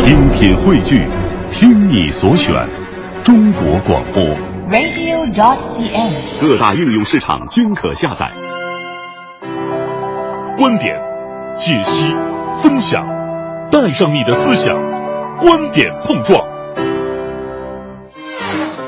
精品汇聚，听你所选，中国广播。radio.cn。各大应用市场均可下载。观点、解析、分享，带上你的思想，观点碰撞。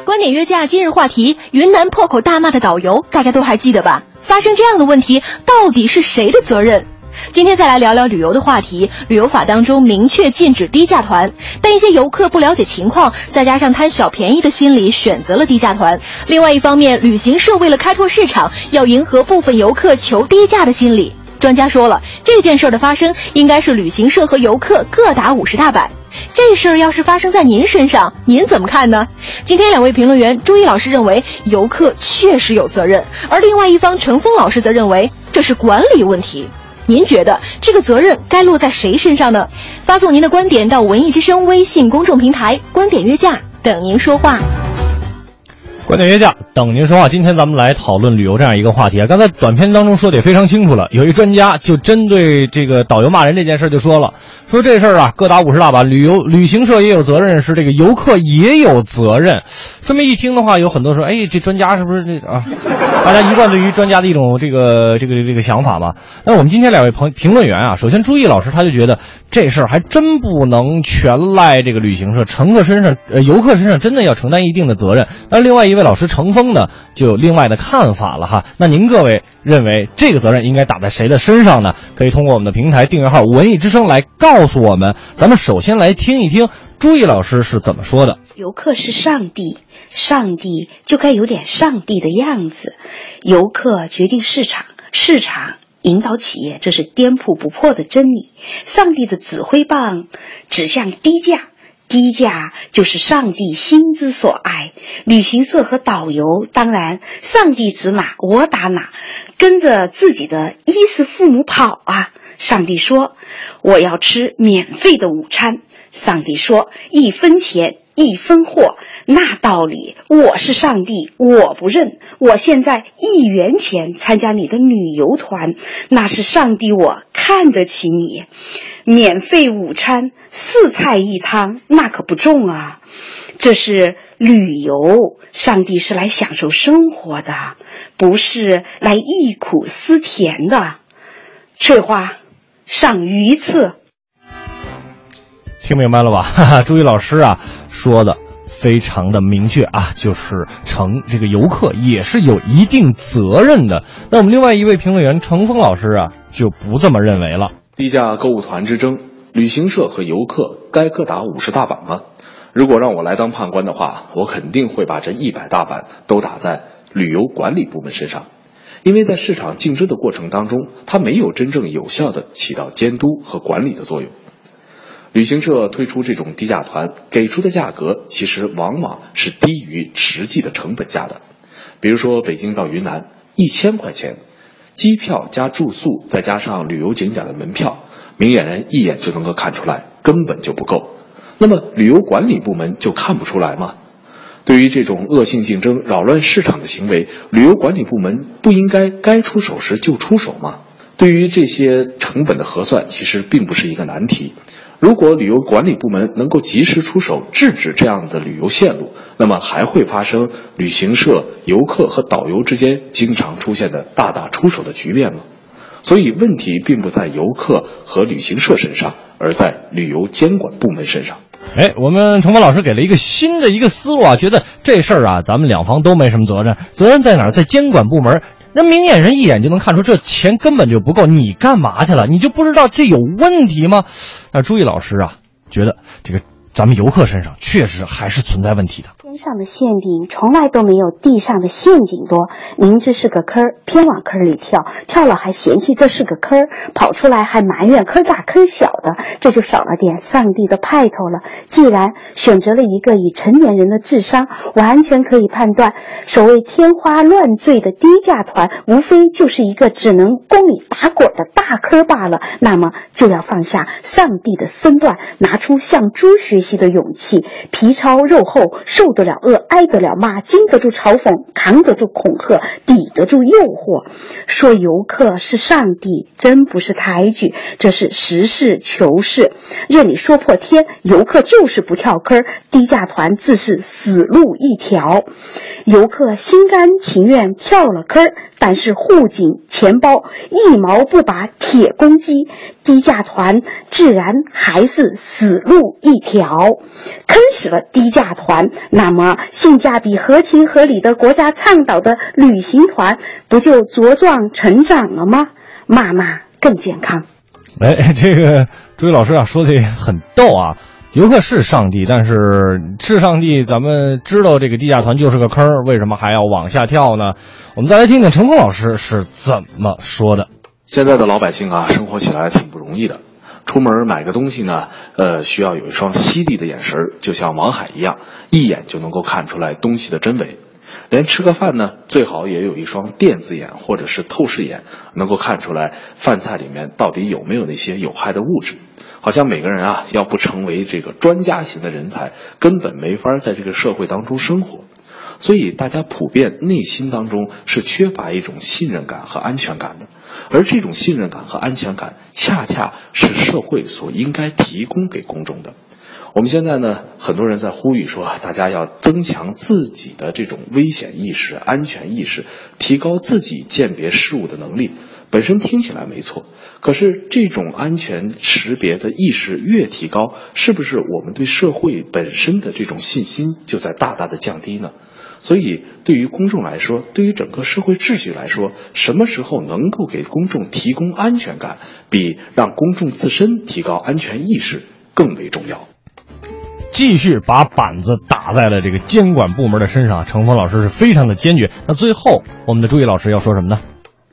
观点约架今日话题：云南破口大骂的导游，大家都还记得吧？发生这样的问题，到底是谁的责任？今天再来聊聊旅游的话题。旅游法当中明确禁止低价团，但一些游客不了解情况，再加上贪小便宜的心理，选择了低价团。另外一方面，旅行社为了开拓市场，要迎合部分游客求低价的心理。专家说了，这件事儿的发生应该是旅行社和游客各打五十大板。这事儿要是发生在您身上，您怎么看呢？今天两位评论员，朱毅老师认为游客确实有责任，而另外一方程峰老师则认为这是管理问题。您觉得这个责任该落在谁身上呢？发送您的观点到文艺之声微信公众平台“观点约架”，等您说话。观点约架，等您说话。今天咱们来讨论旅游这样一个话题啊。刚才短片当中说的也非常清楚了，有一专家就针对这个导游骂人这件事就说了，说这事儿啊各打五十大板，旅游旅行社也有责任，是这个游客也有责任。这么一听的话，有很多说，哎，这专家是不是这啊？大家一贯对于专家的一种这个这个这个想法嘛。那我们今天两位朋评论员啊，首先朱毅老师他就觉得这事儿还真不能全赖这个旅行社，乘客身上呃游客身上真的要承担一定的责任。那另外一位老师程峰呢，就有另外的看法了哈。那您各位认为这个责任应该打在谁的身上呢？可以通过我们的平台订阅号“文艺之声”来告诉我们。咱们首先来听一听朱毅老师是怎么说的。游客是上帝，上帝就该有点上帝的样子。游客决定市场，市场引导企业，这是颠扑不破的真理。上帝的指挥棒指向低价，低价就是上帝心之所爱。旅行社和导游，当然上帝指哪我打哪，跟着自己的衣食父母跑啊。上帝说：“我要吃免费的午餐。”上帝说：“一分钱一分货。”那道理，我是上帝，我不认。我现在一元钱参加你的旅游团，那是上帝，我看得起你。免费午餐，四菜一汤，那可不重啊。这是旅游，上帝是来享受生活的，不是来忆苦思甜的。翠花，上鱼刺。听明白了吧？哈哈，朱毅老师啊说的非常的明确啊，就是乘这个游客也是有一定责任的。那我们另外一位评论员程峰老师啊就不这么认为了。低价购物团之争，旅行社和游客该各打五十大板吗？如果让我来当判官的话，我肯定会把这一百大板都打在旅游管理部门身上，因为在市场竞争的过程当中，它没有真正有效的起到监督和管理的作用。旅行社推出这种低价团，给出的价格其实往往是低于实际的成本价的。比如说北京到云南，一千块钱，机票加住宿，再加上旅游景点的门票，明眼人一眼就能够看出来，根本就不够。那么旅游管理部门就看不出来吗？对于这种恶性竞争、扰乱市场的行为，旅游管理部门不应该该出手时就出手吗？对于这些成本的核算，其实并不是一个难题。如果旅游管理部门能够及时出手制止这样的旅游线路，那么还会发生旅行社、游客和导游之间经常出现的大打出手的局面吗？所以问题并不在游客和旅行社身上，而在旅游监管部门身上。哎，我们程峰老师给了一个新的一个思路啊，觉得这事儿啊，咱们两方都没什么责任，责任在哪儿？在监管部门。那明眼人一眼就能看出这钱根本就不够，你干嘛去了？你就不知道这有问题吗？那朱毅老师啊，觉得这个咱们游客身上确实还是存在问题的。天上的馅饼从来都没有地上的陷阱多。明知是个坑儿，偏往坑里跳，跳了还嫌弃这是个坑儿，跑出来还埋怨坑大坑小的，这就少了点上帝的派头了。既然选择了一个以成年人的智商完全可以判断，所谓天花乱坠的低价团，无非就是一个只能供你打滚的大坑罢了。那么就要放下上帝的身段，拿出向猪学习的勇气，皮糙肉厚，受得了饿，挨得了骂，经得住嘲讽，扛得住恐吓，抵得住诱惑。说游客是上帝，真不是抬举，这是实事求是。任你说破天，游客就是不跳坑，低价团自是死路一条。游客心甘情愿跳了坑，但是护紧钱包，一毛不拔，铁公鸡。低价团自然还是死路一条。坑死了低价团，那么性价比合情合理的国家倡导的旅行团不就茁壮成长了吗？骂骂更健康。哎，这个朱毅老师啊，说的很逗啊。游客是上帝，但是是上帝，咱们知道这个低价团就是个坑，为什么还要往下跳呢？我们再来听听陈峰老师是怎么说的。现在的老百姓啊，生活起来挺不容易的。出门买个东西呢，呃，需要有一双犀利的眼神，就像王海一样，一眼就能够看出来东西的真伪。连吃个饭呢，最好也有一双电子眼或者是透视眼，能够看出来饭菜里面到底有没有那些有害的物质。好像每个人啊，要不成为这个专家型的人才，根本没法在这个社会当中生活。所以大家普遍内心当中是缺乏一种信任感和安全感的，而这种信任感和安全感，恰恰是社会所应该提供给公众的。我们现在呢，很多人在呼吁说，大家要增强自己的这种危险意识、安全意识，提高自己鉴别事物的能力。本身听起来没错，可是这种安全识别的意识越提高，是不是我们对社会本身的这种信心就在大大的降低呢？所以，对于公众来说，对于整个社会秩序来说，什么时候能够给公众提供安全感，比让公众自身提高安全意识更为重要。继续把板子打在了这个监管部门的身上，程峰老师是非常的坚决。那最后，我们的朱毅老师要说什么呢？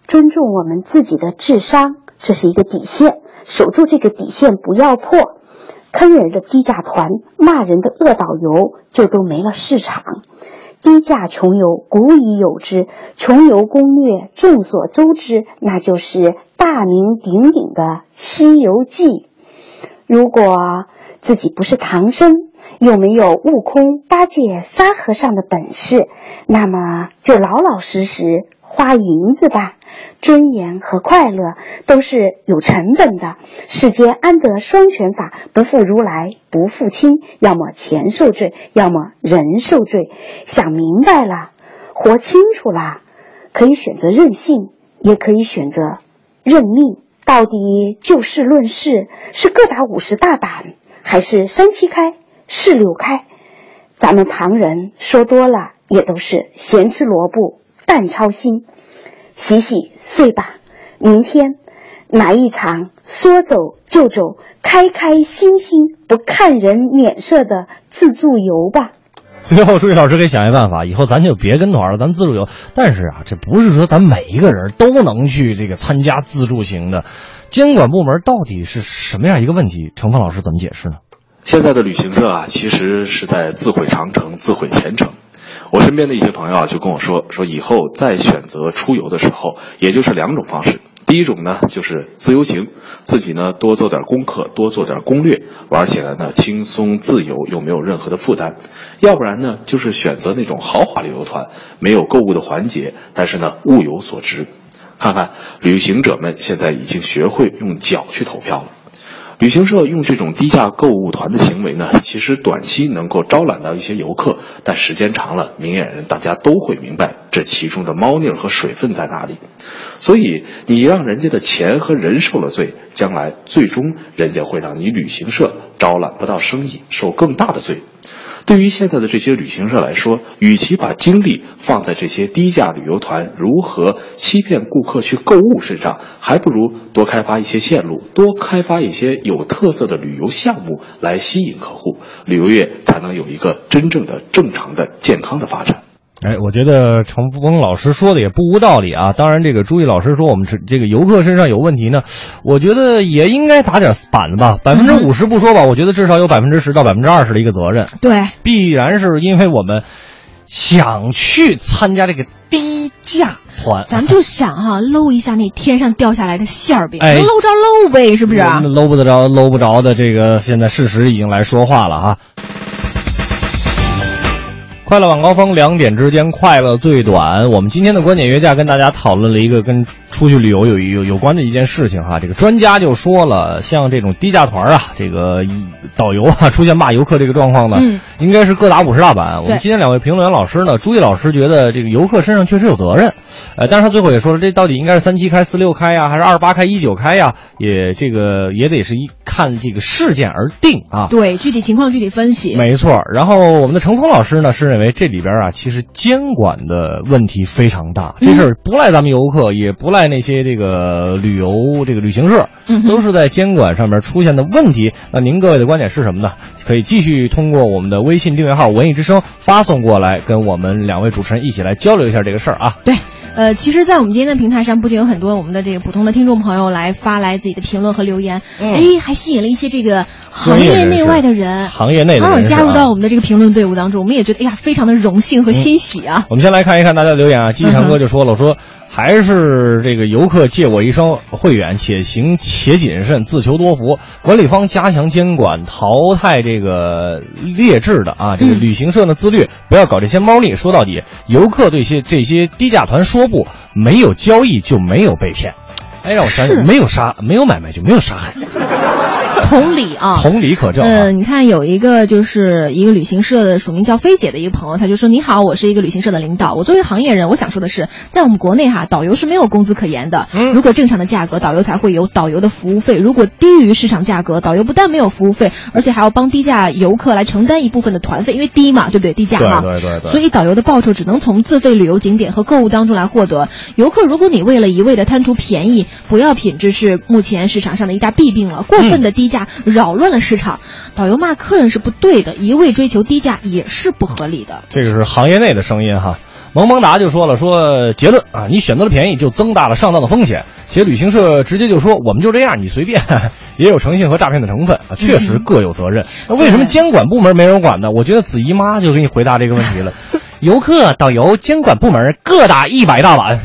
尊重我们自己的智商，这是一个底线，守住这个底线不要破。坑人的低价团，骂人的恶导游，就都没了市场。低价穷游古已有之，穷游攻略众所周知，那就是大名鼎鼎的《西游记》。如果自己不是唐僧，又没有悟空、八戒、沙和尚的本事，那么就老老实实花银子吧。尊严和快乐都是有成本的。世间安得双全法？不负如来不负卿，要么钱受罪，要么人受罪。想明白了，活清楚了，可以选择任性，也可以选择认命。到底就事论事，是各打五十大板，还是三七开、四六开？咱们旁人说多了，也都是咸吃萝卜淡操心。洗洗睡吧，明天来一场说走就走、开开心心不看人脸色的自助游吧。最后，朱毅老师给想一办法，以后咱就别跟团了，咱自助游。但是啊，这不是说咱每一个人都能去这个参加自助型的。监管部门到底是什么样一个问题？程峰老师怎么解释呢？现在的旅行社啊，其实是在自毁长城、自毁前程。我身边的一些朋友啊，就跟我说，说以后再选择出游的时候，也就是两种方式。第一种呢，就是自由行，自己呢多做点功课，多做点攻略，玩起来呢轻松自由，又没有任何的负担。要不然呢，就是选择那种豪华旅游团，没有购物的环节，但是呢物有所值。看看旅行者们现在已经学会用脚去投票了。旅行社用这种低价购物团的行为呢，其实短期能够招揽到一些游客，但时间长了，明眼人大家都会明白这其中的猫腻和水分在哪里。所以你让人家的钱和人受了罪，将来最终人家会让你旅行社招揽不到生意，受更大的罪。对于现在的这些旅行社来说，与其把精力放在这些低价旅游团如何欺骗顾客去购物身上，还不如多开发一些线路，多开发一些有特色的旅游项目来吸引客户，旅游业才能有一个真正的正常的健康的发展。哎，我觉得程峰老师说的也不无道理啊。当然，这个朱毅老师说我们这这个游客身上有问题呢，我觉得也应该打点板子吧。百分之五十不说吧，我觉得至少有百分之十到百分之二十的一个责任。对，必然是因为我们想去参加这个低价团，咱们就想哈、搂一下那天上掉下来的馅儿饼，哎能搂着搂呗，是不是？啊搂不得着，搂不着的这个，现在事实已经来说话了哈。快乐晚高峰，两点之间快乐最短。我们今天的观点约架跟大家讨论了一个跟出去旅游有有有关的一件事情哈。这个专家就说了，像这种低价团啊，这个导游啊出现骂游客这个状况呢，嗯应该是各打五十大板。我们今天两位评论员老师呢，朱毅老师觉得这个游客身上确实有责任，呃，但是他最后也说了，这到底应该是三七开、四六开呀，还是二八开、一九开呀？也这个也得是一看这个事件而定啊。对，具体情况具体分析。没错，然后我们的程峰老师呢是认为这里边啊，其实监管的问题非常大。这事儿不赖咱们游客，也不赖那些这个旅游这个旅行社，嗯都是在监管上面出现的问题。那您各位的观点是什么呢？可以继续通过我们的微信订阅号“文艺之声”发送过来，跟我们两位主持人一起来交流一下这个事儿啊。对，呃，其实，在我们今天的平台上，不仅有很多我们的这个普通的听众朋友来发来自己的评论和留言，嗯哎，还吸引了一些这个行业内外的人，行业内的啊人啊加入到我们的这个评论队伍当中，我们也觉得哎呀，非常的荣幸和欣喜啊。我们先来看一看大家的留言啊，季强嗯哥就说了，说还是这个游客借我一双慧远，且行且谨慎，自求多福。管理方加强监管，淘汰这个劣质的啊，这个嗯旅行社呢自律，不要搞这些猫腻。说到底，游客对些这些低价团说不，没有交易就没有被骗。哎，让我想是想，没有杀，没有买卖就没有杀害，同理啊，同理可证啊。嗯，你看有一个就是一个旅行社的署名叫菲姐的一个朋友，他就说：“你好，我是一个旅行社的领导。我作为行业人，我想说的是，在我们国内哈，导游是没有工资可言的。嗯如果正常的价格，导游才会有导游的服务费；如果低于市场价格，导游不但没有服务费，而且还要帮低价游客来承担一部分的团费，因为低嘛，对不对？低价哈。对对对所以导游的报酬只能从自费旅游景点和购物当中来获得。游客，如果你为了一味的贪图便宜，不要品质是目前市场上的一大弊病了。过分的低价扰乱了市场，导游骂客人是不对的，一味追求低价也是不合理的。这个是行业内的声音哈。萌萌达就说了，说结论啊，你选择了便宜就增大了上当的风险。且旅行社直接就说我们就这样，你随便，也有诚信和诈骗的成分啊，确实各有责任。那为什么监管部门没人管呢？我觉得子怡妈就给你回答这个问题了。游客、导游、监管部门各打一百大板。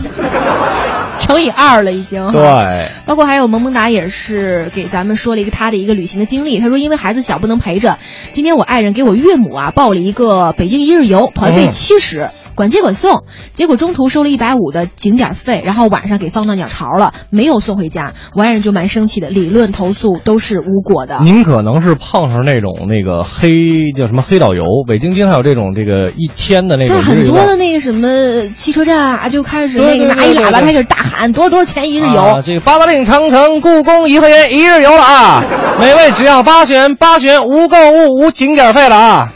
乘以二了已经。对，包括还有萌萌哒也是给咱们说了一个他的一个旅行的经历。他说，因为孩子小不能陪着，今天我爱人给我岳母啊报了一个北京一日游，团费嗯七十、管接管送。结果中途收了一百五的景点费，然后晚上给放到鸟巢了，没有送回家。我爱人就蛮生气的，理论投诉都是无果的。您可能是碰上那种那个黑叫什么黑导游，北京经常有这种这个一天的那种在很多的那个什么汽车站啊，就开始那个拿一喇叭开始大喊多少多少钱一日游。啊，这个八达岭长城、故宫、颐和园一日游了啊！每位只要八元，八元无购物无景点费了啊！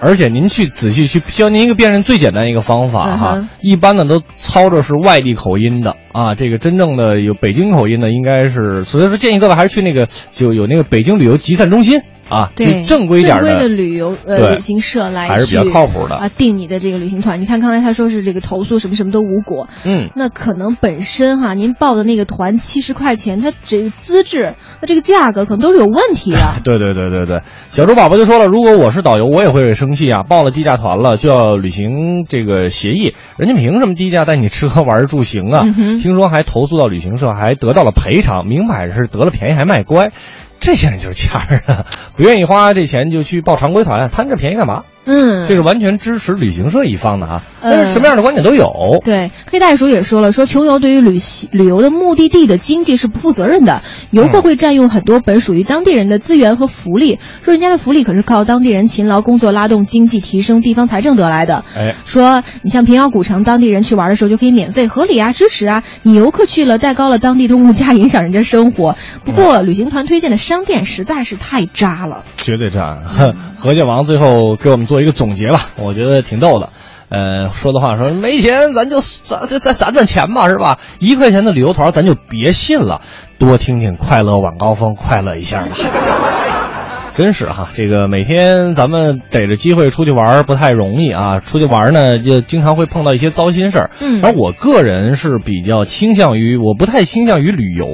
而且您去仔细去教您一个辨认最简单一个方法哈，一般呢都操着是外地口音的啊，这个真正的有北京口音的应该是，所以说建议各位还是去那个就有那个北京旅游集散中心啊，对，正规点正规的旅游呃旅行社来还是比较靠谱的啊，定你的这个旅行团。你看刚才他说是这个投诉什么什么都无果，嗯。那可能本身哈，您报的那个团七十块钱，它这个资质，它这个价格可能都是有问题的。对对对对对，小猪宝宝就说了，如果我是导游，我也会生气啊！报了低价团了，就要履行这个协议，人家凭什么低价带你吃喝玩住行啊？嗯听说还投诉到旅行社，还得到了赔偿，明摆着是得了便宜还卖乖，这些人就是欠儿啊！不愿意花这钱就去报常规团，贪这便宜干嘛？嗯，这是完全支持旅行社一方的哈，呃但是什么样的观点都有。对，黑袋鼠也说了，说穷游对于旅行旅游的目的地的经济是不负责任的，游客会占用很多本属于当地人的资源和福利，说人家的福利可是靠当地人勤劳工作拉动经济、提升地方财政得来的。哎，说你像平遥古城，当地人去玩的时候就可以免费，合理啊，支持啊。你游客去了，带高了当地的物价，影响人家生活。不过旅行团推荐的商店实在是太渣了。绝对渣。哼，何建王最后给我们做一个总结吧，我觉得挺逗的。呃，说的话说没钱，咱就咱咱咱攒攒钱吧，是吧？一块钱的旅游团咱就别信了，多听听快乐晚高峰，快乐一下吧。真是哈，这个每天咱们逮着机会出去玩不太容易啊。出去玩呢，就经常会碰到一些糟心事儿。嗯而我个人是比较倾向于，我不太倾向于旅游，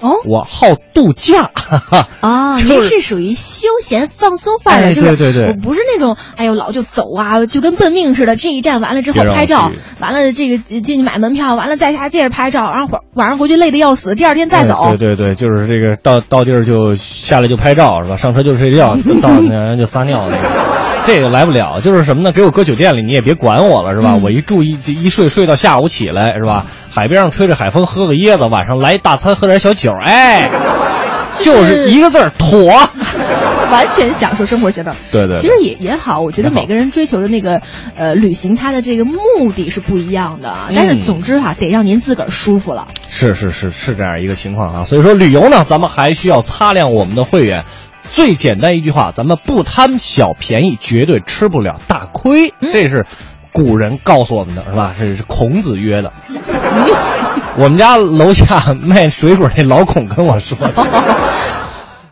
哦，我好度假。哈哈啊，就是您是属于休闲放松范儿的，哎就是对对对我不是那种哎呦老就走啊，就跟奔命似的，这一站完了之后拍照，完了这个进进去买门票，完了在下接着拍照，然后晚晚上回去累得要死，第二天再走。哎对对对，就是这个到到地儿就下来就拍照是吧？上车就睡觉，到那人就撒尿那个。这个来不了，就是什么呢？给我搁酒店里，你也别管我了，是吧？嗯我一住一一睡睡到下午起来，是吧？海边上吹着海风，喝个椰子，晚上来一大餐，喝点小酒，哎，就是一个字儿妥。完全享受生活节奏。对对对其实也也好，我觉得每个人追求的那个呃旅行，它的这个目的是不一样的啊。但是嗯总之哈、得让您自个儿舒服了。是是是是这样一个情况啊，所以说旅游呢，咱们还需要擦亮我们的慧眼。最简单一句话，咱们不贪小便宜，绝对吃不了大亏。这是古人告诉我们的，是吧？这是孔子曰的。我们家楼下卖水果那老孔跟我说的。